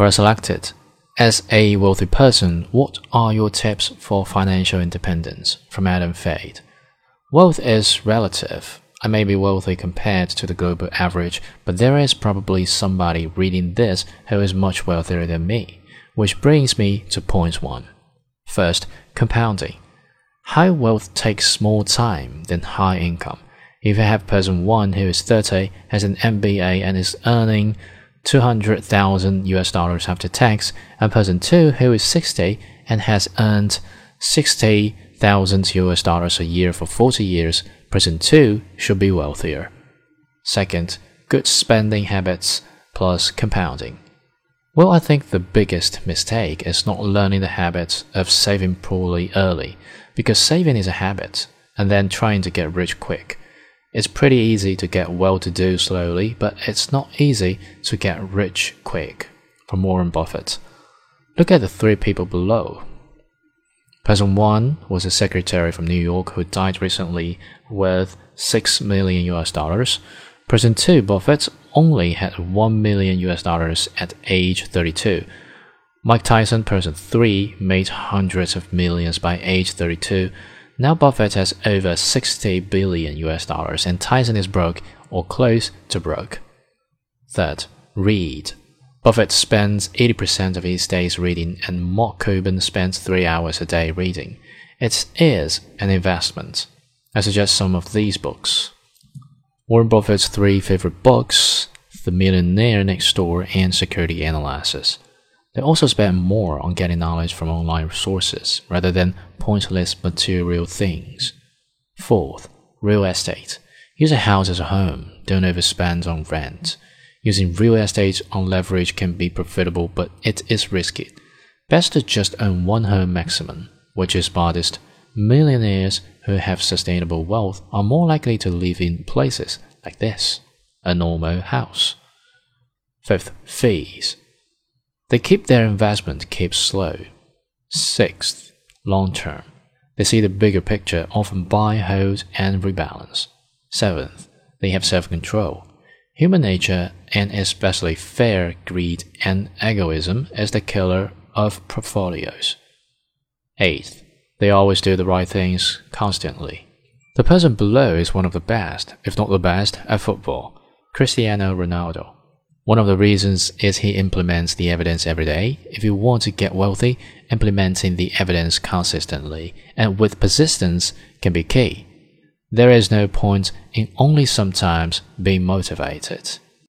But selected. As a wealthy person, what are your tips for financial independence? From Adam Fade. Wealth is relative. I may be wealthy compared to the global average, but there is probably somebody reading this who is much wealthier than me. Which brings me to point one. First, compounding. High wealth takes more time than high income. If you have person 1 who is 30, has an MBA and is earning 200,000 US dollars after tax, and person 2 who is 60 and has earned 60,000 US dollars a year for 40 years, person 2 should be wealthier. Second, good spending habits plus compounding. Well, I think the biggest mistake is not learning the habit of saving poorly early, because saving is a habit, and then trying to get rich quick. It's pretty easy to get well to do slowly, but it's not easy to get rich quick. From Warren Buffett. Look at the three people below. Person 1 was a secretary from New York who died recently with 6 million US dollars. Person 2, Buffett, only had 1 million US dollars at age 32. Mike Tyson, person 3, made hundreds of millions by age 32. Now Buffett has over 60 billion US dollars and Tyson is broke or close to broke. Third, read. Buffett spends 80% of his days reading and Mark Cuban spends 3 hours a day reading. It is an investment. I suggest some of these books. Warren Buffett's three favorite books, The Millionaire Next Door and Security Analysis. They also spend more on getting knowledge from online sources rather than pointless material things. Fourth, real estate. Use a house as a home, don't overspend on rent. Using real estate on leverage can be profitable, but it is risky. Best to just own one home maximum, which is modest. Millionaires who have sustainable wealth are more likely to live in places like this a normal house. Fifth, fees. They keep their investment keep slow. Sixth, long term. They see the bigger picture, often buy, hold, and rebalance. Seventh, they have self control. Human nature, and especially fear, greed, and egoism, is the killer of portfolios. Eighth, they always do the right things constantly. The person below is one of the best, if not the best, at football Cristiano Ronaldo. One of the reasons is he implements the evidence every day. If you want to get wealthy, implementing the evidence consistently and with persistence can be key. There is no point in only sometimes being motivated.